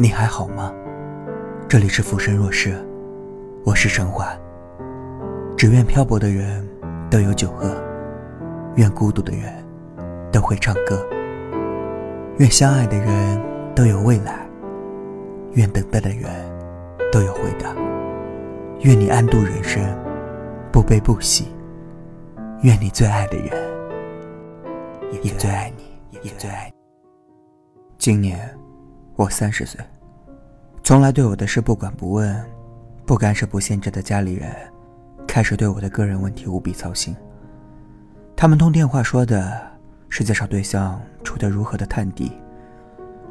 你还好吗？这里是浮生若世，我是陈华。只愿漂泊的人都有酒喝，愿孤独的人都会唱歌，愿相爱的人都有未来，愿等待的人都有回答。愿你安度人生，不悲不喜。愿你最爱的人也最爱你，也最爱你。今年我三十岁，从来对我的事不管不问、不干涉、不限制的家里人，开始对我的个人问题无比操心。他们通电话说的是介绍对象处得如何的探底，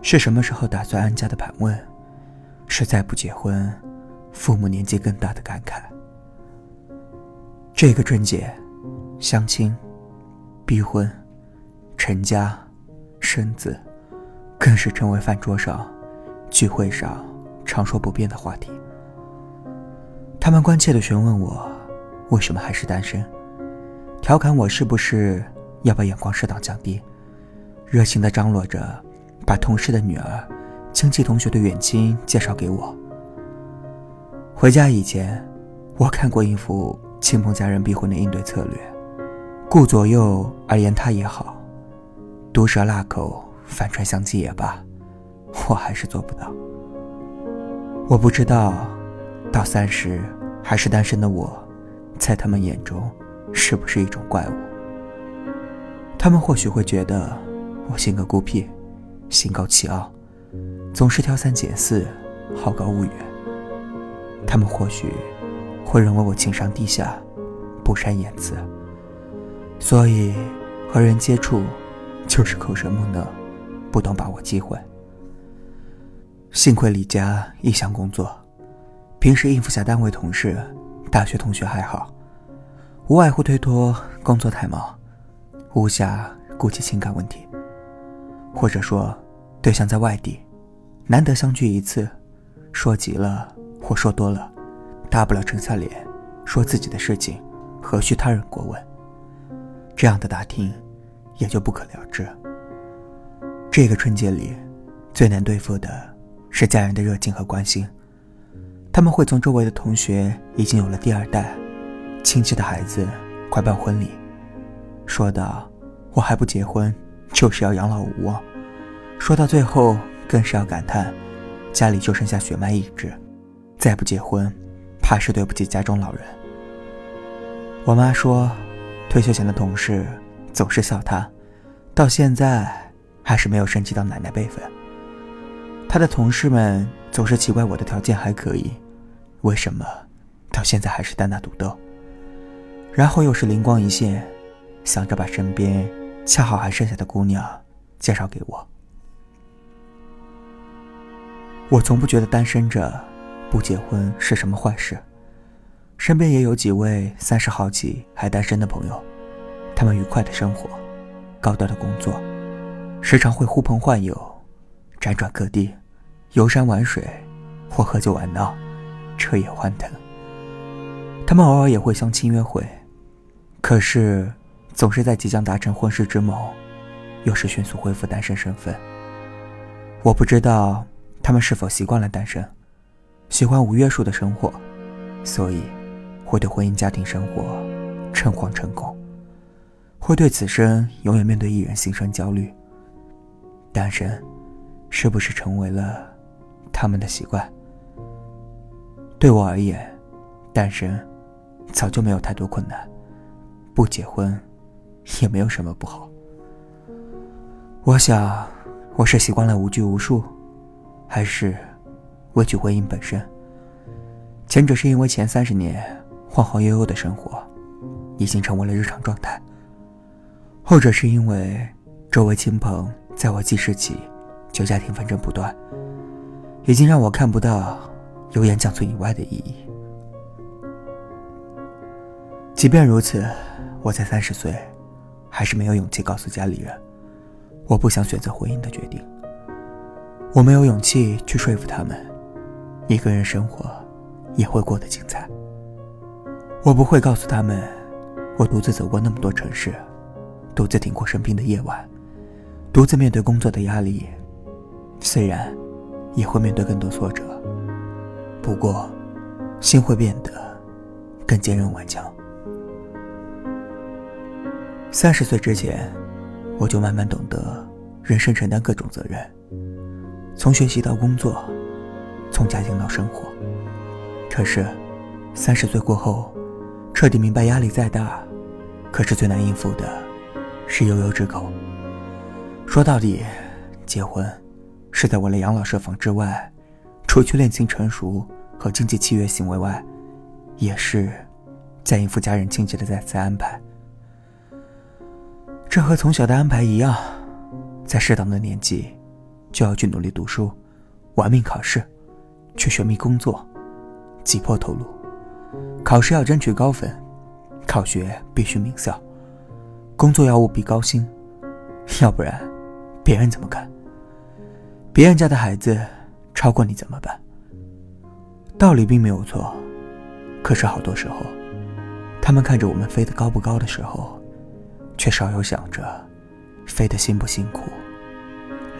是什么时候打算安家的盘问，是再不结婚，父母年纪更大的感慨。这个春节，相亲、逼婚、成家、生子。更是成为饭桌上、聚会上常说不变的话题。他们关切地询问我，为什么还是单身，调侃我是不是要把眼光适当降低，热情地张罗着把同事的女儿、亲戚同学的远亲介绍给我。回家以前，我看过一幅亲朋家人逼婚的应对策略，顾左右而言他也好，毒舌辣口。反串相机也罢，我还是做不到。我不知道，到三十还是单身的我，在他们眼中是不是一种怪物？他们或许会觉得我性格孤僻，心高气傲，总是挑三拣四，好高骛远。他们或许会认为我情商低下，不善言辞，所以和人接触就是口舌木讷。不懂把握机会。幸亏李家一向工作，平时应付下单位同事、大学同学还好，无外乎推脱工作太忙，无暇顾及情感问题。或者说，对象在外地，难得相聚一次，说急了或说多了，大不了沉下脸说自己的事情，何须他人过问？这样的打听，也就不可了之。这个春节里，最难对付的是家人的热情和关心。他们会从周围的同学已经有了第二代，亲戚的孩子快办婚礼，说到：“我还不结婚，就是要养老无望。”说到最后，更是要感叹：“家里就剩下血脉一支，再不结婚，怕是对不起家中老人。”我妈说，退休前的同事总是笑她，到现在。还是没有升级到奶奶辈分。他的同事们总是奇怪我的条件还可以，为什么到现在还是单打独斗？然后又是灵光一现，想着把身边恰好还剩下的姑娘介绍给我。我从不觉得单身着不结婚是什么坏事，身边也有几位三十好几还单身的朋友，他们愉快的生活，高调的工作。时常会呼朋唤友，辗转各地，游山玩水，或喝酒玩闹，彻夜欢腾。他们偶尔也会相亲约会，可是总是在即将达成婚事之谋，又是迅速恢复单身身份。我不知道他们是否习惯了单身，喜欢无约束的生活，所以会对婚姻家庭生活诚惶诚恐，会对此生永远面对一人心生焦虑。单身，是不是成为了他们的习惯？对我而言，单身早就没有太多困难，不结婚也没有什么不好。我想，我是习惯了无拘无束，还是畏惧婚姻本身？前者是因为前三十年晃晃悠悠的生活已经成为了日常状态，后者是因为周围亲朋。在我记事起，就家庭纷争不断，已经让我看不到油盐酱醋以外的意义。即便如此，我才三十岁，还是没有勇气告诉家里人，我不想选择婚姻的决定。我没有勇气去说服他们，一个人生活也会过得精彩。我不会告诉他们，我独自走过那么多城市，独自挺过生病的夜晚。独自面对工作的压力，虽然也会面对更多挫折。不过，心会变得更坚韧顽强。三十岁之前，我就慢慢懂得人生承担各种责任，从学习到工作，从家庭到生活。可是，三十岁过后，彻底明白压力再大，可是最难应付的，是悠悠之口。说到底，结婚是在为了养老设防之外，除去恋情成熟和经济契约行为外，也是在应付家人亲戚的再次安排。这和从小的安排一样，在适当的年纪，就要去努力读书，玩命考试，去寻觅工作，挤破头颅。考试要争取高分，考学必须名校，工作要务必高薪，要不然，别人怎么看？别人家的孩子超过你怎么办？道理并没有错，可是好多时候，他们看着我们飞得高不高的时候。却少有想着飞得辛不辛苦，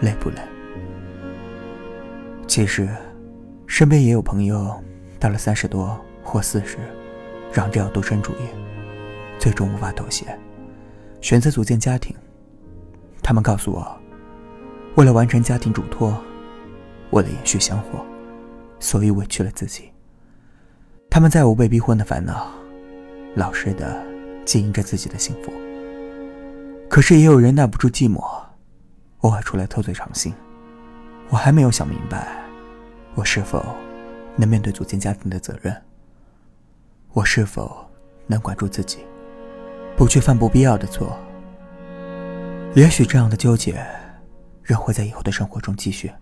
累不累。其实，身边也有朋友到了三十多或四十，嚷着要独身主义，最终无法妥协，选择组建家庭。他们告诉我，为了完成家庭嘱托，为了延续香火，所以委屈了自己。他们再无被逼婚的烦恼，老实的经营着自己的幸福。可是也有人耐不住寂寞，偶尔出来偷嘴尝新。我还没有想明白，我是否能面对组建家庭的责任？我是否能管住自己，不去犯不必要的错？也许这样的纠结，仍会在以后的生活中继续。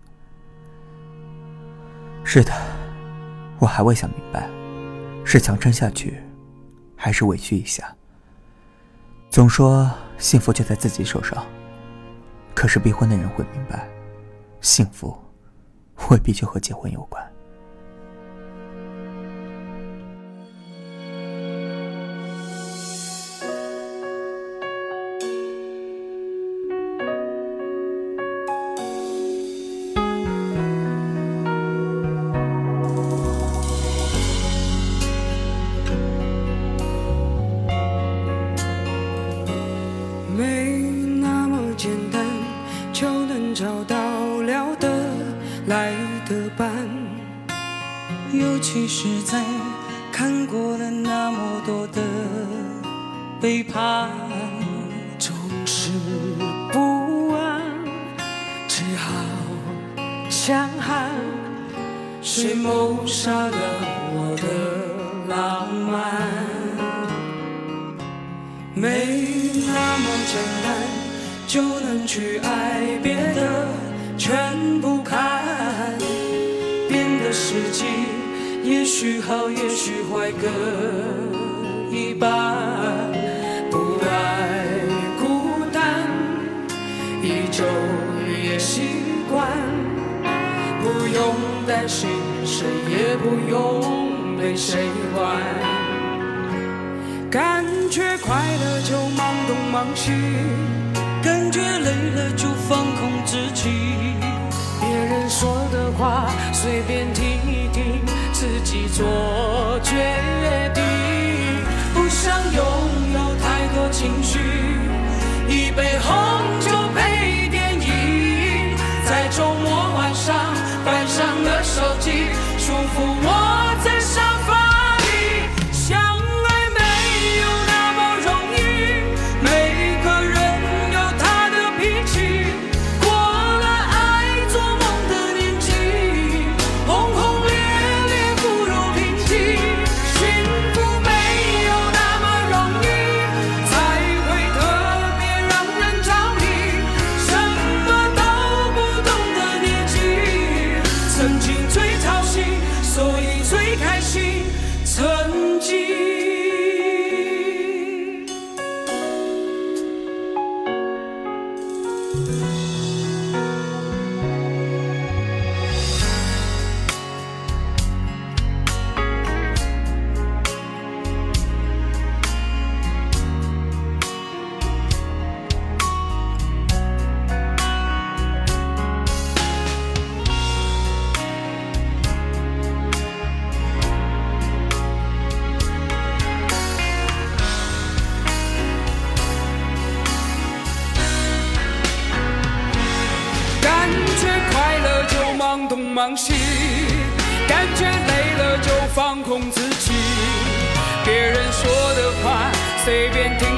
是的，我还未想明白，是强撑下去，还是委屈一下？总说幸福就在自己手上，可是逼婚的人会明白，幸福未必就和结婚有关。尤其是在看过了那么多的背叛，总是不安，只好强悍。谁谋杀了我的浪漫？没那么简单就能去爱，别的全不看。变得实际。也许好，也许坏，各一半。不爱孤单，一周也习惯。不用担心，谁也不用被谁管。感觉快乐就忙东忙西，感觉累了就放空自己。别人说的话，随便听一听。自己做决定，不想拥有太多情绪，一杯红酒配电影，在忙兮，感觉累了就放空自己。别人说的话随便听，